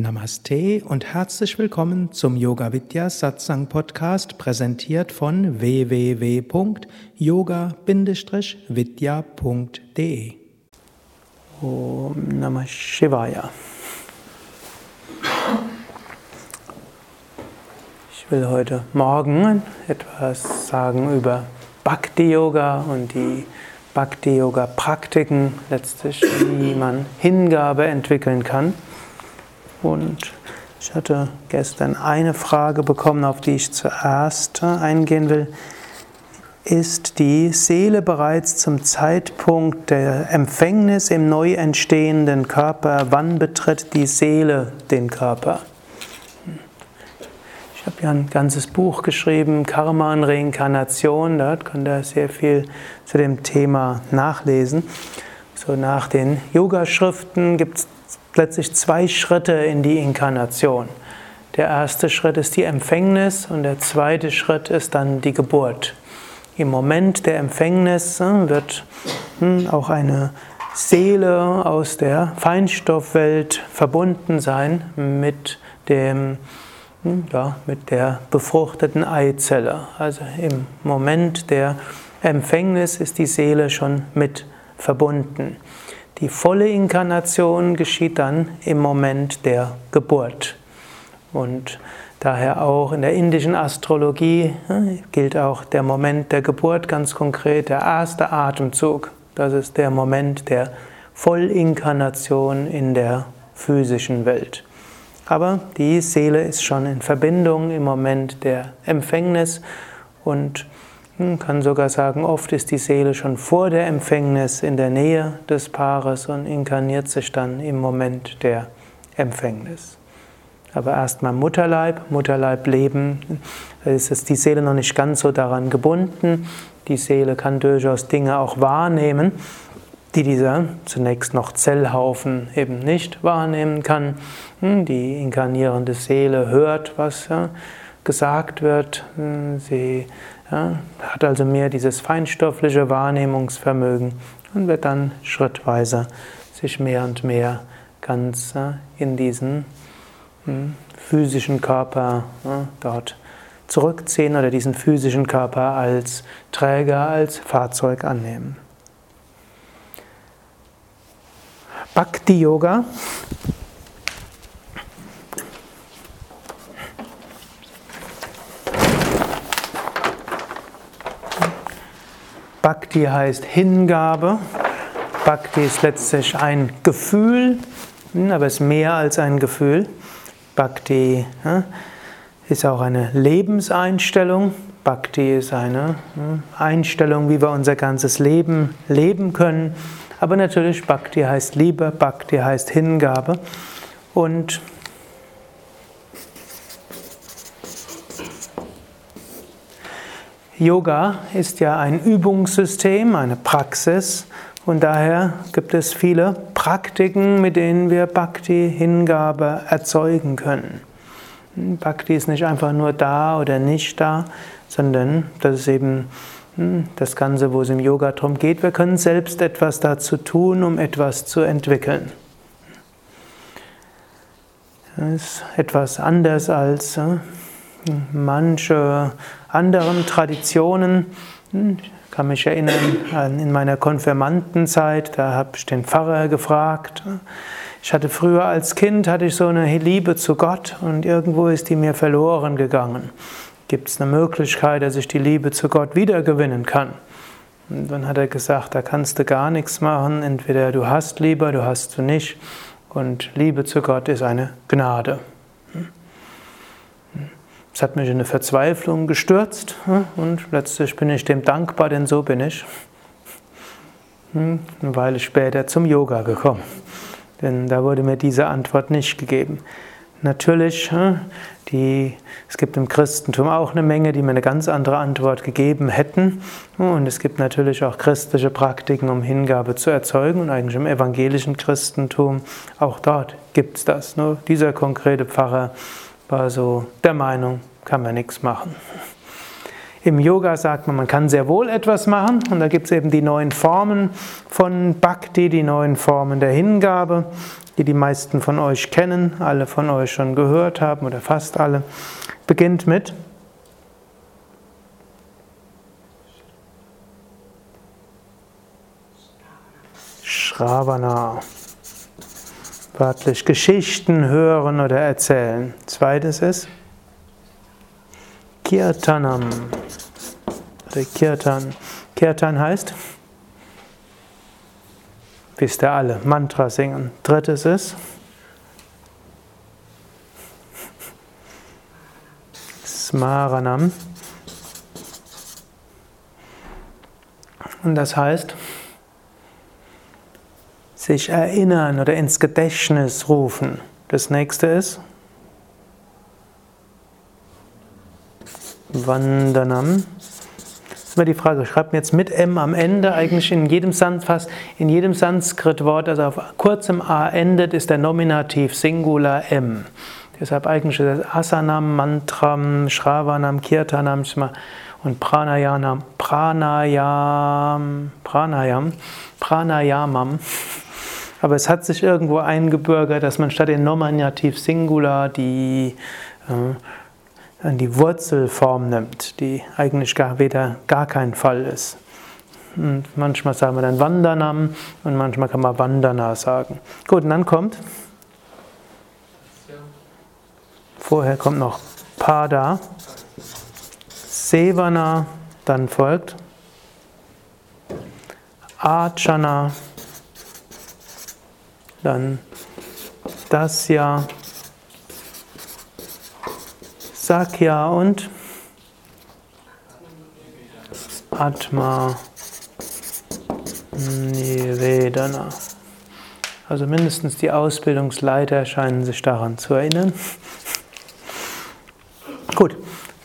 Namaste und herzlich willkommen zum Yoga Vidya Satsang Podcast, präsentiert von www.yoga-vidya.de. Om Namah Shivaya. Ich will heute Morgen etwas sagen über Bhakti Yoga und die Bhakti Yoga Praktiken, letztlich wie man Hingabe entwickeln kann. Und ich hatte gestern eine Frage bekommen, auf die ich zuerst eingehen will. Ist die Seele bereits zum Zeitpunkt der Empfängnis im neu entstehenden Körper? Wann betritt die Seele den Körper? Ich habe ja ein ganzes Buch geschrieben, Karma und Reinkarnation. Dort könnt ihr sehr viel zu dem Thema nachlesen. So nach den Yoga-Schriften gibt es letztlich zwei Schritte in die Inkarnation. Der erste Schritt ist die Empfängnis und der zweite Schritt ist dann die Geburt. Im Moment der Empfängnis hm, wird hm, auch eine Seele aus der Feinstoffwelt verbunden sein mit dem hm, ja, mit der befruchteten Eizelle. Also im Moment der Empfängnis ist die Seele schon mit verbunden. Die volle Inkarnation geschieht dann im Moment der Geburt. Und daher auch in der indischen Astrologie gilt auch der Moment der Geburt ganz konkret, der erste Atemzug. Das ist der Moment der Vollinkarnation in der physischen Welt. Aber die Seele ist schon in Verbindung im Moment der Empfängnis und man kann sogar sagen, oft ist die Seele schon vor der Empfängnis in der Nähe des Paares und inkarniert sich dann im Moment der Empfängnis. Aber erstmal Mutterleib, Mutterleib leben, da ist die Seele noch nicht ganz so daran gebunden. Die Seele kann durchaus Dinge auch wahrnehmen, die dieser zunächst noch Zellhaufen eben nicht wahrnehmen kann. Hm, die inkarnierende Seele hört, was gesagt wird. Hm, sie ja, hat also mehr dieses feinstoffliche Wahrnehmungsvermögen und wird dann schrittweise sich mehr und mehr ganz äh, in diesen hm, physischen Körper dort zurückziehen oder diesen physischen Körper als Träger, als Fahrzeug annehmen. Bhakti Yoga Bhakti heißt Hingabe. Bhakti ist letztlich ein Gefühl, hm, aber es ist mehr als ein Gefühl. Bhakti ist auch eine Lebenseinstellung. Bhakti ist eine hm, Einstellung, wie wir unser ganzes Leben leben können. Aber natürlich, Bhakti heißt Liebe, Bhakti heißt Hingabe. Und Yoga ist ja ein Übungssystem, eine Praxis und daher gibt es viele Praktiken, mit denen wir Bhakti, Hingabe erzeugen können. Bhakti ist nicht einfach nur da oder nicht da, sondern das ist eben hm, das Ganze, wo es im Yoga darum geht. Wir können selbst etwas dazu tun, um etwas zu entwickeln. Das ist etwas anders als äh, manche anderen Traditionen. Hm, ich kann mich erinnern in meiner Konfirmandenzeit, da habe ich den Pfarrer gefragt. Ich hatte früher als Kind hatte ich so eine Liebe zu Gott und irgendwo ist die mir verloren gegangen. Gibt es eine Möglichkeit, dass ich die Liebe zu Gott wiedergewinnen kann? Und dann hat er gesagt, da kannst du gar nichts machen. Entweder du hast Liebe, du hast du nicht. Und Liebe zu Gott ist eine Gnade. Es hat mich in eine Verzweiflung gestürzt hm, und letztlich bin ich dem dankbar, denn so bin ich hm, eine Weile später zum Yoga gekommen. Denn da wurde mir diese Antwort nicht gegeben. Natürlich, hm, die, es gibt im Christentum auch eine Menge, die mir eine ganz andere Antwort gegeben hätten. Und es gibt natürlich auch christliche Praktiken, um Hingabe zu erzeugen. Und eigentlich im evangelischen Christentum, auch dort gibt es das. Nur dieser konkrete Pfarrer war so der Meinung, kann man nichts machen. Im Yoga sagt man, man kann sehr wohl etwas machen und da gibt es eben die neuen Formen von Bhakti, die neuen Formen der Hingabe, die die meisten von euch kennen, alle von euch schon gehört haben oder fast alle. Beginnt mit Shravana. Wörtlich Geschichten hören oder erzählen. Zweites ist Kirtanam. Kirtan. Kirtan heißt, wisst ihr alle, Mantra singen. Drittes ist Smaranam. Und das heißt, sich erinnern oder ins Gedächtnis rufen. Das nächste ist Vandanam. Das ist immer die Frage, schreibt mir jetzt mit M am Ende, eigentlich in jedem Sans, fast in jedem Sanskrit-Wort, das auf kurzem A endet, ist der Nominativ Singular M. Deshalb eigentlich das Asanam, Mantram, Shravanam, Kirtanam und Pranayam, Pranayam, Pranayam, Pranayamam. Aber es hat sich irgendwo eingebürgert, dass man statt den Nominativ Singular die, äh, die Wurzelform nimmt, die eigentlich gar, weder, gar kein Fall ist. Und manchmal sagen wir dann Vandanam und manchmal kann man Vandana sagen. Gut, und dann kommt. Vorher kommt noch Pada, Sevana, dann folgt Achana, dann das ja, Sakya und Atma Nivedana. Also mindestens die Ausbildungsleiter scheinen sich daran zu erinnern. Gut,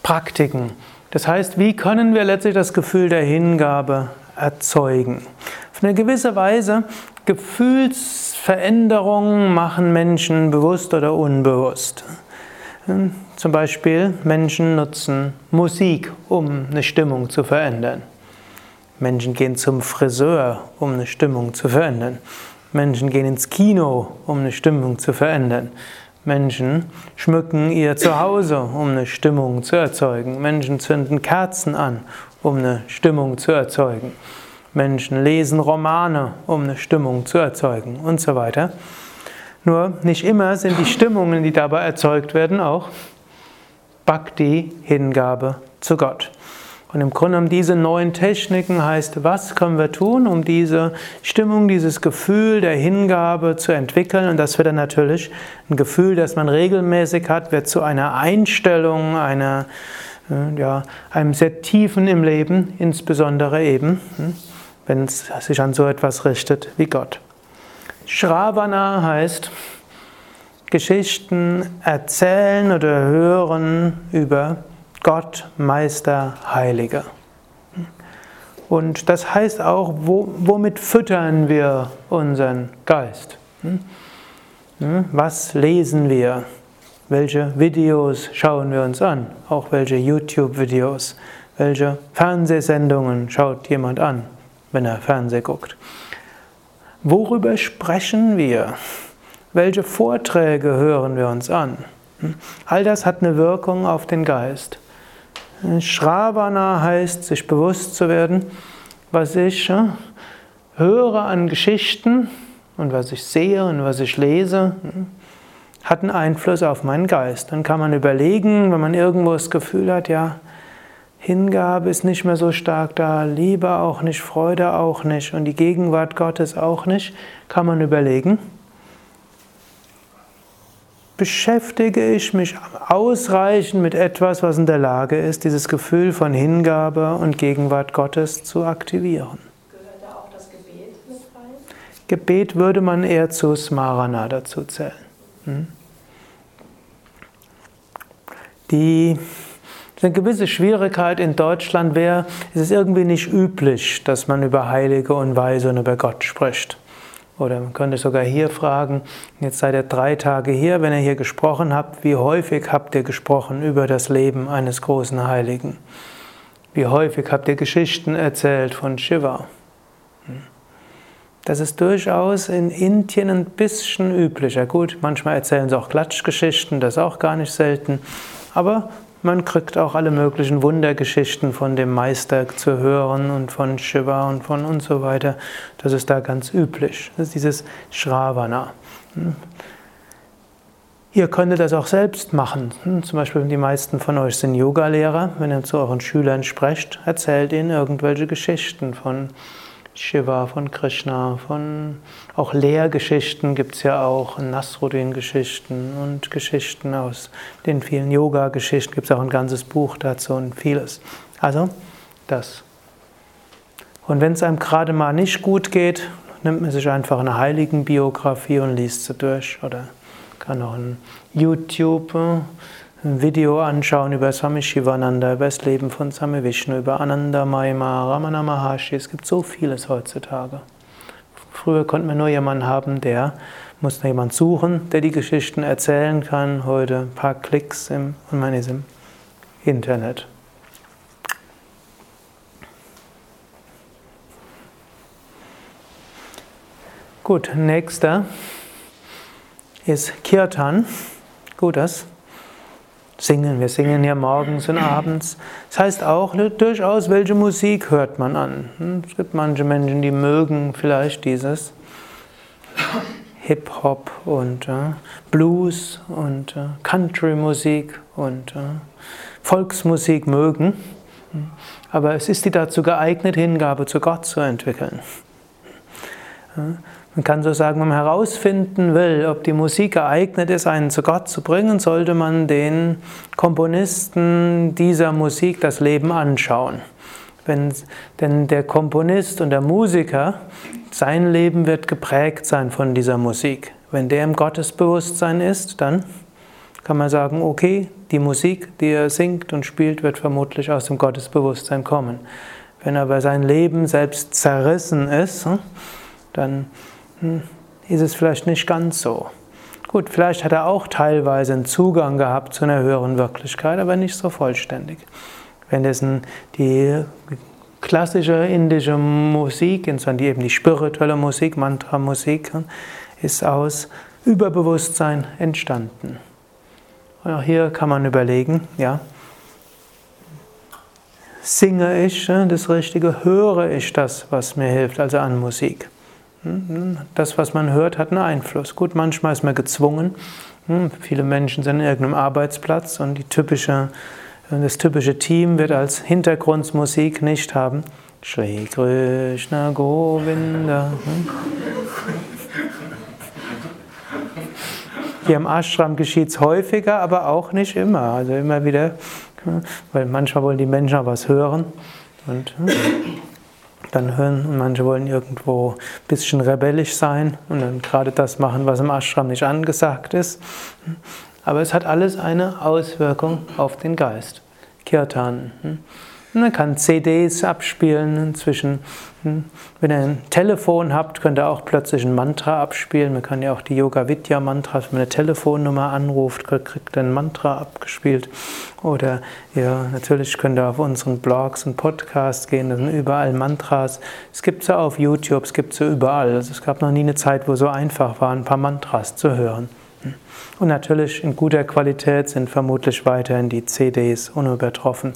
Praktiken. Das heißt, wie können wir letztlich das Gefühl der Hingabe erzeugen? Auf eine gewisse Weise Gefühlsveränderungen machen Menschen bewusst oder unbewusst. Zum Beispiel Menschen nutzen Musik, um eine Stimmung zu verändern. Menschen gehen zum Friseur, um eine Stimmung zu verändern. Menschen gehen ins Kino, um eine Stimmung zu verändern. Menschen schmücken ihr Zuhause, um eine Stimmung zu erzeugen. Menschen zünden Kerzen an, um eine Stimmung zu erzeugen. Menschen lesen Romane, um eine Stimmung zu erzeugen und so weiter. Nur nicht immer sind die Stimmungen, die dabei erzeugt werden, auch Bhakti, Hingabe zu Gott. Und im Grunde um diese neuen Techniken heißt, was können wir tun, um diese Stimmung, dieses Gefühl der Hingabe zu entwickeln? Und das wird dann natürlich ein Gefühl, das man regelmäßig hat, wird zu einer Einstellung, einer, äh, ja, einem sehr tiefen im Leben, insbesondere eben. Hm, wenn es sich an so etwas richtet wie Gott. Shravana heißt Geschichten erzählen oder hören über Gott, Meister, Heiliger. Und das heißt auch, womit füttern wir unseren Geist? Was lesen wir? Welche Videos schauen wir uns an? Auch welche YouTube-Videos? Welche Fernsehsendungen schaut jemand an? wenn er Fernsehen guckt. Worüber sprechen wir? Welche Vorträge hören wir uns an? All das hat eine Wirkung auf den Geist. Shravana heißt, sich bewusst zu werden, was ich höre an Geschichten und was ich sehe und was ich lese, hat einen Einfluss auf meinen Geist. Dann kann man überlegen, wenn man irgendwo das Gefühl hat, ja, Hingabe ist nicht mehr so stark da, Liebe auch nicht, Freude auch nicht und die Gegenwart Gottes auch nicht, kann man überlegen, beschäftige ich mich ausreichend mit etwas, was in der Lage ist, dieses Gefühl von Hingabe und Gegenwart Gottes zu aktivieren. Gehört da auch das Gebet mit rein? Gebet würde man eher zu Smarana dazu zählen. Hm? Die eine gewisse Schwierigkeit in Deutschland wäre, es ist irgendwie nicht üblich, dass man über Heilige und Weise und über Gott spricht. Oder man könnte sogar hier fragen, jetzt seid ihr drei Tage hier, wenn ihr hier gesprochen habt, wie häufig habt ihr gesprochen über das Leben eines großen Heiligen? Wie häufig habt ihr Geschichten erzählt von Shiva? Hm. Das ist durchaus in Indien ein bisschen üblicher. Gut, manchmal erzählen sie auch Klatschgeschichten, das ist auch gar nicht selten. Aber man kriegt auch alle möglichen Wundergeschichten von dem Meister zu hören und von Shiva und von und so weiter. Das ist da ganz üblich. Das ist dieses Shravana. Hm. Ihr könntet das auch selbst machen. Hm, zum Beispiel, die meisten von euch sind Yogalehrer. Wenn ihr zu euren Schülern sprecht, erzählt ihnen irgendwelche Geschichten von Shiva, von Krishna, von auch Lehrgeschichten gibt es ja auch, Nasruddin-Geschichten und Geschichten aus den vielen Yoga-Geschichten, gibt es auch ein ganzes Buch dazu und vieles. Also das. Und wenn es einem gerade mal nicht gut geht, nimmt man sich einfach eine Heiligenbiografie und liest sie durch oder kann auch ein YouTube Video anschauen über Swami Shivananda, über das Leben von Swami Vishnu, über Ananda Maima, Ramana Maharshi. Es gibt so vieles heutzutage. Früher konnte man nur jemanden haben, der musste jemand suchen, der die Geschichten erzählen kann. Heute ein paar Klicks im, und man ist im Internet. Gut, nächster ist Kirtan. Gut, das Singen. Wir singen ja morgens und abends. Das heißt auch durchaus, welche Musik hört man an. Hm, es gibt manche Menschen, die mögen vielleicht dieses Hip-Hop und äh, Blues und äh, Country-Musik und äh, Volksmusik mögen. Hm, aber es ist die dazu geeignet, Hingabe zu Gott zu entwickeln. Man kann so sagen, wenn man herausfinden will, ob die Musik geeignet ist, einen zu Gott zu bringen, sollte man den Komponisten dieser Musik das Leben anschauen. Wenn, denn der Komponist und der Musiker, sein Leben wird geprägt sein von dieser Musik. Wenn der im Gottesbewusstsein ist, dann kann man sagen, okay, die Musik, die er singt und spielt, wird vermutlich aus dem Gottesbewusstsein kommen. Wenn aber sein Leben selbst zerrissen ist, hm, dann ist es vielleicht nicht ganz so. Gut, vielleicht hat er auch teilweise einen Zugang gehabt zu einer höheren Wirklichkeit, aber nicht so vollständig. Wenn das die klassische indische Musik, insofern die eben die spirituelle Musik, Mantra-Musik, ist aus Überbewusstsein entstanden. Und auch hier kann man überlegen, ja, singe ich das Richtige, höre ich das, was mir hilft, also an Musik. Das, was man hört, hat einen Einfluss. Gut, manchmal ist man gezwungen. Hm, viele Menschen sind in irgendeinem Arbeitsplatz und typische, das typische Team wird als Hintergrundmusik nicht haben. Shri Krishna Govinda. Hm. Hier im Ashram geschieht es häufiger, aber auch nicht immer. Also immer wieder, hm, weil manchmal wollen die Menschen auch was hören. Und, dann hören manche wollen irgendwo ein bisschen rebellisch sein und dann gerade das machen, was im Ashram nicht angesagt ist. Aber es hat alles eine Auswirkung auf den Geist. Kirtan. Man kann CDs abspielen inzwischen. Hm? Wenn ihr ein Telefon habt, könnt ihr auch plötzlich ein Mantra abspielen. Man kann ja auch die Yoga Vidya Mantras, wenn man eine Telefonnummer anruft, kriegt ihr ein Mantra abgespielt. Oder ja, natürlich könnt ihr auf unseren Blogs und Podcasts gehen, da sind überall Mantras. Es gibt sie auf YouTube, es gibt sie überall. Also es gab noch nie eine Zeit, wo so einfach war, ein paar Mantras zu hören. Hm? Und natürlich in guter Qualität sind vermutlich weiterhin die CDs unübertroffen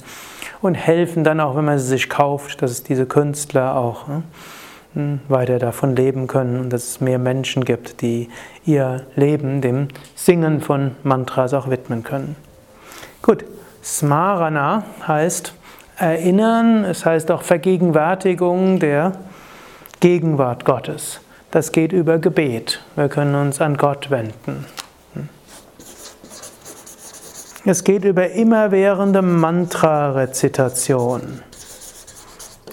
und helfen dann auch, wenn man sie sich kauft, dass es diese Künstler auch hm, weiter davon leben können und dass es mehr Menschen gibt, die ihr Leben dem Singen von Mantras auch widmen können. Gut, Smarana heißt Erinnern, es heißt auch Vergegenwärtigung der Gegenwart Gottes. Das geht über Gebet. Wir können uns an Gott wenden. Es geht über immerwährende Mantra-Rezitation.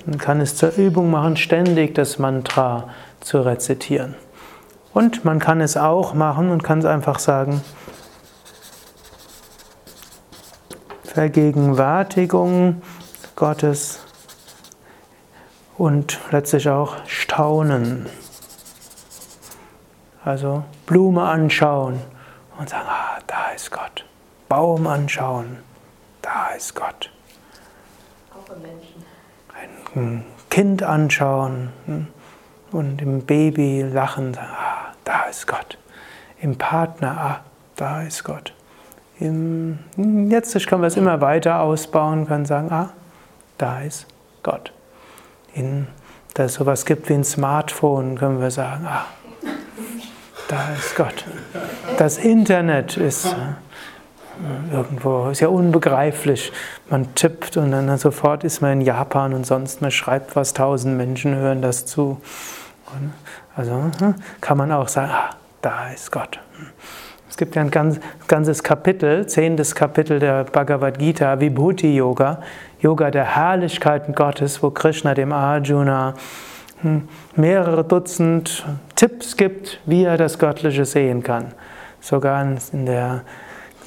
Man kann es zur Übung machen, ständig das Mantra zu rezitieren. Und man kann es auch machen und kann es einfach sagen, Vergegenwärtigung Gottes und letztlich auch Staunen. Also Blume anschauen und sagen, ah, da ist Gott. Baum anschauen, da ist Gott. von Menschen. Ein Kind anschauen hm, und im Baby lachen, sagen, ah, da ist Gott. Im Partner, ah, da ist Gott. Im, hm, jetzt können wir es immer weiter ausbauen, können sagen, ah, da ist Gott. In, da es sowas gibt wie ein Smartphone, können wir sagen, ah, da ist Gott. Das Internet ist irgendwo, ist ja unbegreiflich. Man tippt und dann sofort ist man in Japan und sonst man schreibt was, tausend Menschen hören das zu. Also hm, kann man auch sagen, ah, da ist Gott. Es gibt ja ein ganz, ganzes Kapitel, zehntes Kapitel der Bhagavad Gita, Vibhuti Yoga, Yoga der Herrlichkeiten Gottes, wo Krishna dem Arjuna hm, mehrere Dutzend Tipps gibt, wie er das Göttliche sehen kann. Sogar in der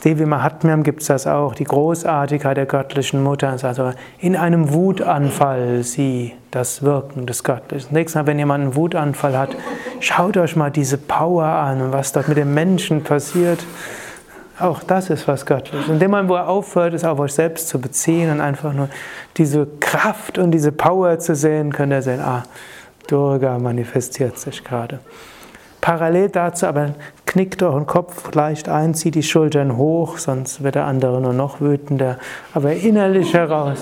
Devi Mahatmyam gibt es das auch, die Großartigkeit der göttlichen Mutter. Also in einem Wutanfall sie das Wirken des Göttlichen. Nächstes Mal, wenn jemand einen Wutanfall hat, schaut euch mal diese Power an und was dort mit dem Menschen passiert. Auch das ist was Göttliches. In dem Moment, wo er aufhört, es auf euch selbst zu beziehen und einfach nur diese Kraft und diese Power zu sehen, könnt ihr sehen, ah, Durga manifestiert sich gerade. Parallel dazu aber knickt euren Kopf leicht ein, zieht die Schultern hoch, sonst wird der andere nur noch wütender, aber innerlich heraus.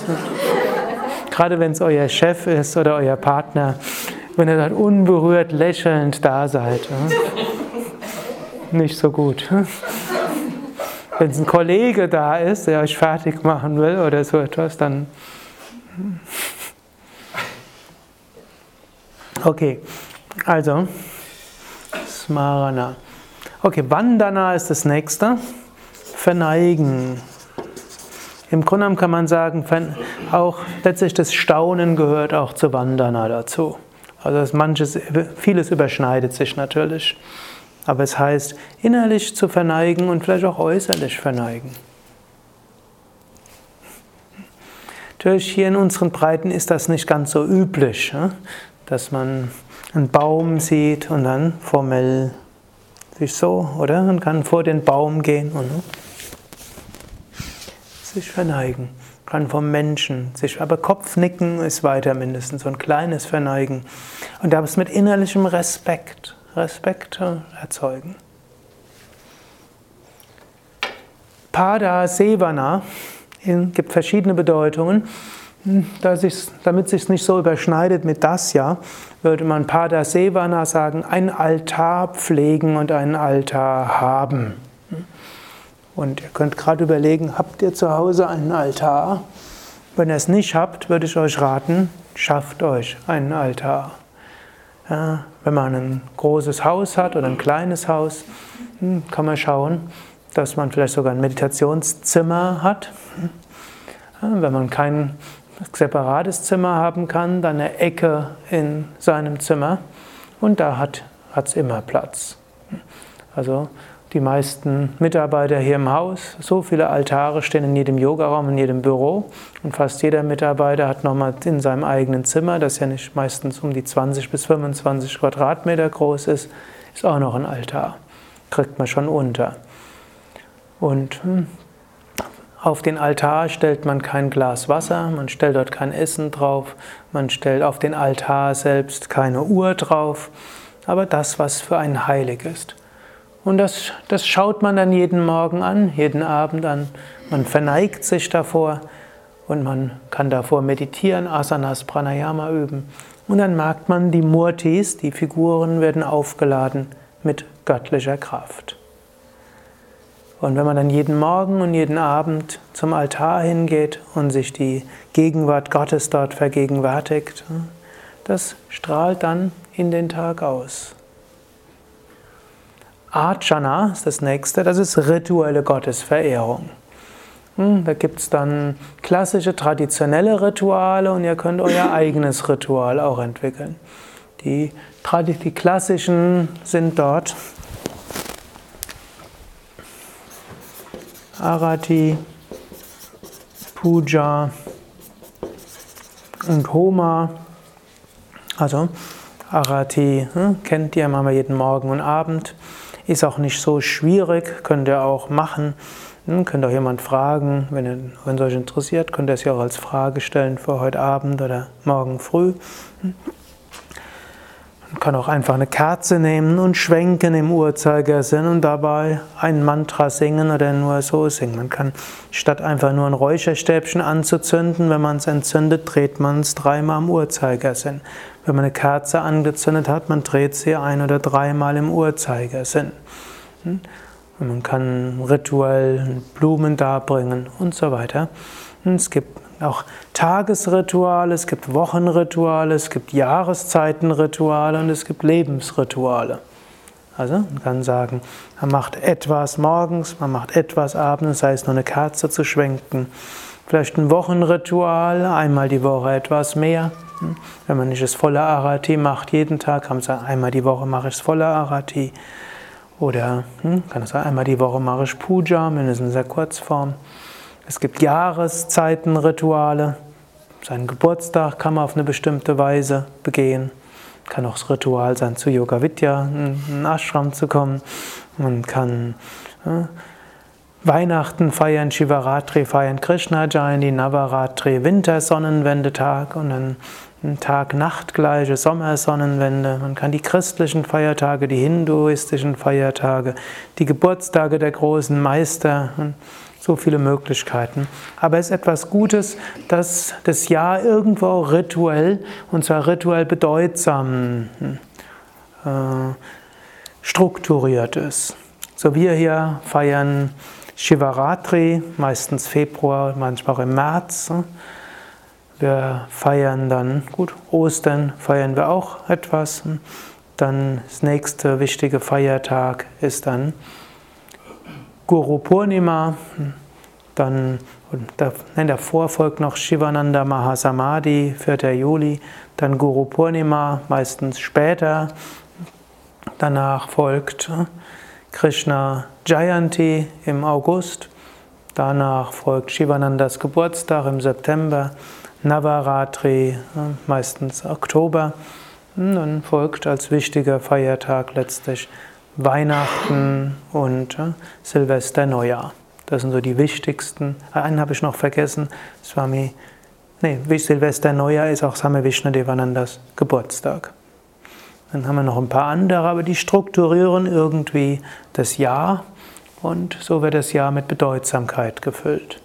Gerade wenn es euer Chef ist oder euer Partner, wenn ihr dann unberührt lächelnd da seid. Nicht so gut. Wenn es ein Kollege da ist, der euch fertig machen will oder so etwas, dann. Okay, also Smarana. Okay, Vandana ist das nächste. Verneigen. Im Grunde genommen kann man sagen, auch letztlich das Staunen gehört auch zu Vandana dazu. Also manches, vieles überschneidet sich natürlich. Aber es heißt, innerlich zu verneigen und vielleicht auch äußerlich verneigen. Natürlich hier in unseren Breiten ist das nicht ganz so üblich dass man einen Baum sieht und dann formell sich so, oder? Man kann vor den Baum gehen und sich verneigen. Kann vom Menschen sich, aber Kopfnicken ist weiter mindestens so ein kleines Verneigen. Und da ist mit innerlichem Respekt, Respekt erzeugen. Pada Sevana gibt verschiedene Bedeutungen. Damit es sich nicht so überschneidet mit das ja, würde man Pada Sevana sagen, ein Altar pflegen und einen Altar haben. Und ihr könnt gerade überlegen, habt ihr zu Hause einen Altar? Wenn ihr es nicht habt, würde ich euch raten, schafft euch einen Altar. Ja, wenn man ein großes Haus hat oder ein kleines Haus, hm, kann man schauen, dass man vielleicht sogar ein Meditationszimmer hat. Wenn man kein separates Zimmer haben kann, dann eine Ecke in seinem Zimmer und da hat es immer Platz. Also die meisten Mitarbeiter hier im Haus, so viele Altare stehen in jedem Yogaraum, in jedem Büro und fast jeder Mitarbeiter hat nochmal in seinem eigenen Zimmer, das ja nicht meistens um die 20 bis 25 Quadratmeter groß ist, ist auch noch ein Altar. Kriegt man schon unter. Und hm, auf den Altar stellt man kein Glas Wasser, man stellt dort kein Essen drauf, man stellt auf den Altar selbst keine Uhr drauf, aber das, was für einen heilig ist. Und das, das schaut man dann jeden Morgen an, jeden Abend an. Man verneigt sich davor und man kann davor meditieren, Asanas, Pranayama üben. Und dann merkt man, die Murtis, die Figuren werden aufgeladen mit göttlicher Kraft. Und wenn man dann jeden Morgen und jeden Abend zum Altar hingeht und sich die Gegenwart Gottes dort vergegenwärtigt, das strahlt dann in den Tag aus. Archana ist das nächste, das ist rituelle Gottesverehrung. Hm, da gibt es dann klassische, traditionelle Rituale und ihr könnt euer eigenes Ritual auch entwickeln. Die, die klassischen sind dort Arati, Puja und Homa. Also Arati hm, kennt ihr, machen wir jeden Morgen und Abend. Ist auch nicht so schwierig, könnt ihr auch machen. Hm, könnt auch jemand fragen, wenn, ihr, wenn euch interessiert, könnt ihr es ja auch als Frage stellen für heute Abend oder morgen früh. Hm. Man kann auch einfach eine Kerze nehmen und schwenken im Uhrzeigersinn und dabei ein Mantra singen oder nur so singen. Man kann statt einfach nur ein Räucherstäbchen anzuzünden, wenn man es entzündet, dreht man es dreimal im Uhrzeigersinn. Wenn man eine Kerze angezündet hat, man dreht sie ein oder dreimal im Uhrzeigersinn. Hm? Und man kann rituell Blumen darbringen und so weiter. Und es gibt auch Tagesrituale, es gibt Wochenrituale, es gibt Jahreszeitenrituale und es gibt Lebensrituale. Also man kann sagen, man macht etwas morgens, man macht etwas abends, sei es nur eine Kerze zu schwenken. Vielleicht ein Wochenritual, einmal die Woche etwas mehr. Wenn man nicht das volle Arati macht, jeden Tag, kann man sagen, einmal die Woche mache ich das volle Arati. Oder hm, kann ich sagen, einmal die Woche mache ich Puja, mindestens in der Kurzform. Es gibt Jahreszeitenrituale. Seinen Geburtstag kann man auf eine bestimmte Weise begehen. Kann auch das Ritual sein, zu Yoga Vidya, in einen Ashram zu kommen. Man kann äh, Weihnachten feiern, Shivaratri feiern, Krishna Jayanti, Navaratri, Wintersonnenwendetag und dann Tag-Nacht-gleiche Sommersonnenwende. Man kann die christlichen Feiertage, die hinduistischen Feiertage, die Geburtstage der großen Meister so viele Möglichkeiten. Aber es ist etwas Gutes, dass das Jahr irgendwo rituell, und zwar rituell bedeutsam, äh, strukturiert ist. So wir hier feiern Shivaratri, meistens Februar, manchmal auch im März. Wir feiern dann, gut, Ostern feiern wir auch etwas. Dann das nächste wichtige Feiertag ist dann Guru Purnima, dann nein, davor folgt noch Shivananda Mahasamadhi, 4. Juli, dann Guru Purnima, meistens später. Danach folgt Krishna Jayanti im August. Danach folgt Shivanandas Geburtstag im September, Navaratri meistens Oktober. Und dann folgt als wichtiger Feiertag letztlich Weihnachten und äh, Silvester Neujahr. Das sind so die wichtigsten. Äh, einen habe ich noch vergessen. Swami, nee, Silvester Neujahr ist auch Same Vishnadevanandas Geburtstag. Dann haben wir noch ein paar andere, aber die strukturieren irgendwie das Jahr und so wird das Jahr mit Bedeutsamkeit gefüllt.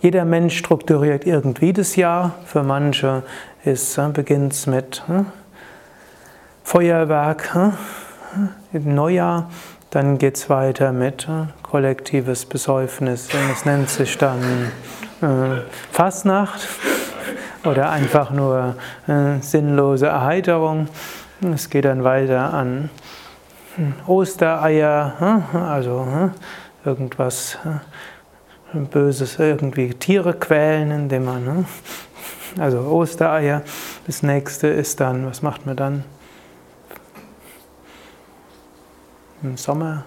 Jeder Mensch strukturiert irgendwie das Jahr. Für manche äh, beginnt es mit äh, Feuerwerk, äh, im Neujahr. Dann geht es weiter mit äh, kollektives Besäufnis. Es nennt sich dann äh, Fastnacht oder einfach nur äh, sinnlose Erheiterung. Es geht dann weiter an hm, Ostereier, äh, also äh, irgendwas Böses, irgendwie Tiere quälen, indem man, also Ostereier. Das nächste ist dann, was macht man dann? Im Sommer.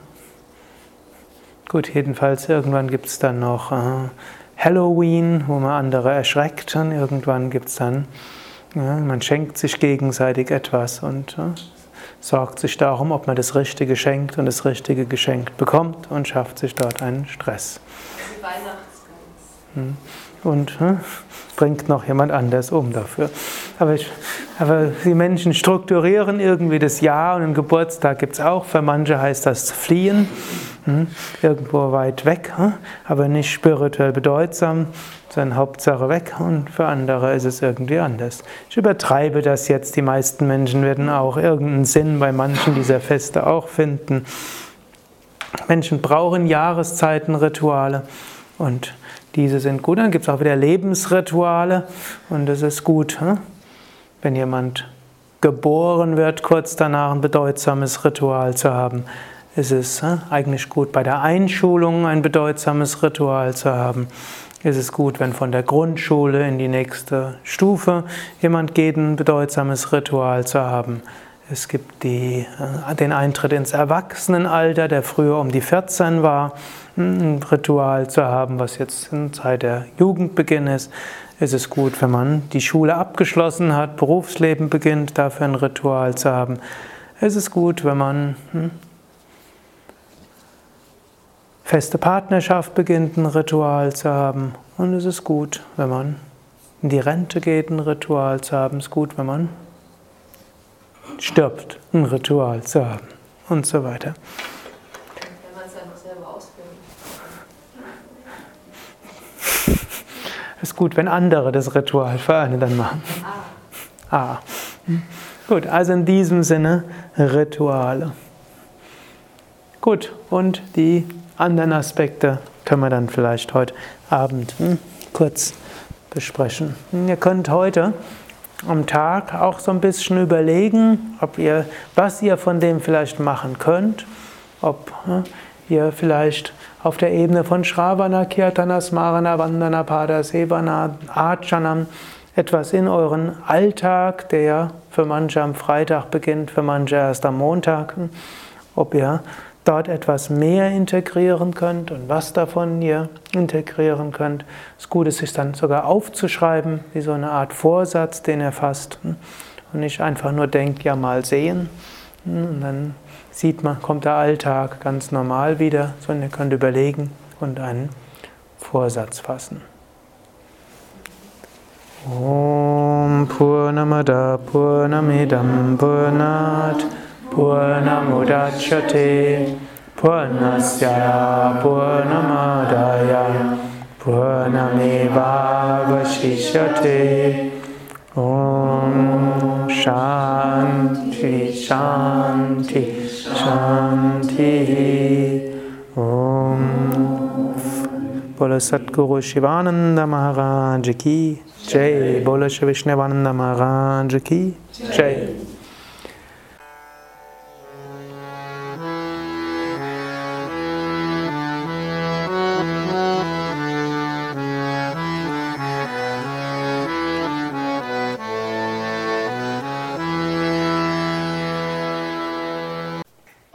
Gut, jedenfalls irgendwann gibt es dann noch äh, Halloween, wo man andere erschreckt. Und irgendwann gibt es dann, ja, man schenkt sich gegenseitig etwas und äh, sorgt sich darum, ob man das Richtige schenkt und das Richtige geschenkt bekommt und schafft sich dort einen Stress. Weihnachtsgans. Hm. Und äh, bringt noch jemand anders um dafür. Aber, ich, aber die Menschen strukturieren irgendwie das Jahr und einen Geburtstag gibt es auch. Für manche heißt das fliehen, hm, irgendwo weit weg, hm, aber nicht spirituell bedeutsam, sondern Hauptsache weg. Und für andere ist es irgendwie anders. Ich übertreibe das jetzt. Die meisten Menschen werden auch irgendeinen Sinn bei manchen dieser Feste auch finden. Menschen brauchen Jahreszeitenrituale und diese sind gut. Dann gibt es auch wieder Lebensrituale und das ist gut. Hm? Wenn jemand geboren wird, kurz danach ein bedeutsames Ritual zu haben, ist es hm, eigentlich gut, bei der Einschulung ein bedeutsames Ritual zu haben. Ist es gut, wenn von der Grundschule in die nächste Stufe jemand geht, ein bedeutsames Ritual zu haben. Es gibt die, äh, den Eintritt ins Erwachsenenalter, der früher um die 14 war, ein Ritual zu haben, was jetzt in Zeit der Jugendbeginn ist. Es ist gut, wenn man die Schule abgeschlossen hat, Berufsleben beginnt, dafür ein Ritual zu haben. Es ist gut, wenn man hm, feste Partnerschaft beginnt, ein Ritual zu haben. Und es ist gut, wenn man in die Rente geht, ein Ritual zu haben. Es ist gut, wenn man stirbt, ein Ritual zu haben. Und so weiter. Wenn man es dann noch selber ausführen. Ist gut, wenn andere das Ritual für einen dann machen. Ah. ah. Gut, also in diesem Sinne Rituale. Gut, und die anderen Aspekte können wir dann vielleicht heute Abend hm, kurz besprechen. Ihr könnt heute am Tag auch so ein bisschen überlegen, ob ihr, was ihr von dem vielleicht machen könnt, ob hm, ihr vielleicht auf der Ebene von Shravana, Kirtana, Smarana, Vandana, Pada, Sevana, Archanam etwas in euren Alltag, der für manche am Freitag beginnt, für manche erst am Montag, ob ihr dort etwas mehr integrieren könnt und was davon ihr integrieren könnt. Gute ist, sich dann sogar aufzuschreiben, wie so eine Art Vorsatz, den ihr fasst. Und nicht einfach nur denkt, ja mal sehen. Und dann sieht man, kommt der Alltag ganz normal wieder, sondern ihr könnt überlegen und einen Vorsatz fassen. Om Purnamada Purnamidam Purnat Purnamudachyate Purnasya Purnamadaya Purnamevavashishyate. Om Shanti Shanti Shanti. Om. Bolo Satguru Shivananda Maharaj Ki. Jai Bolo Shivishnavananda Maharaj Ki. Jai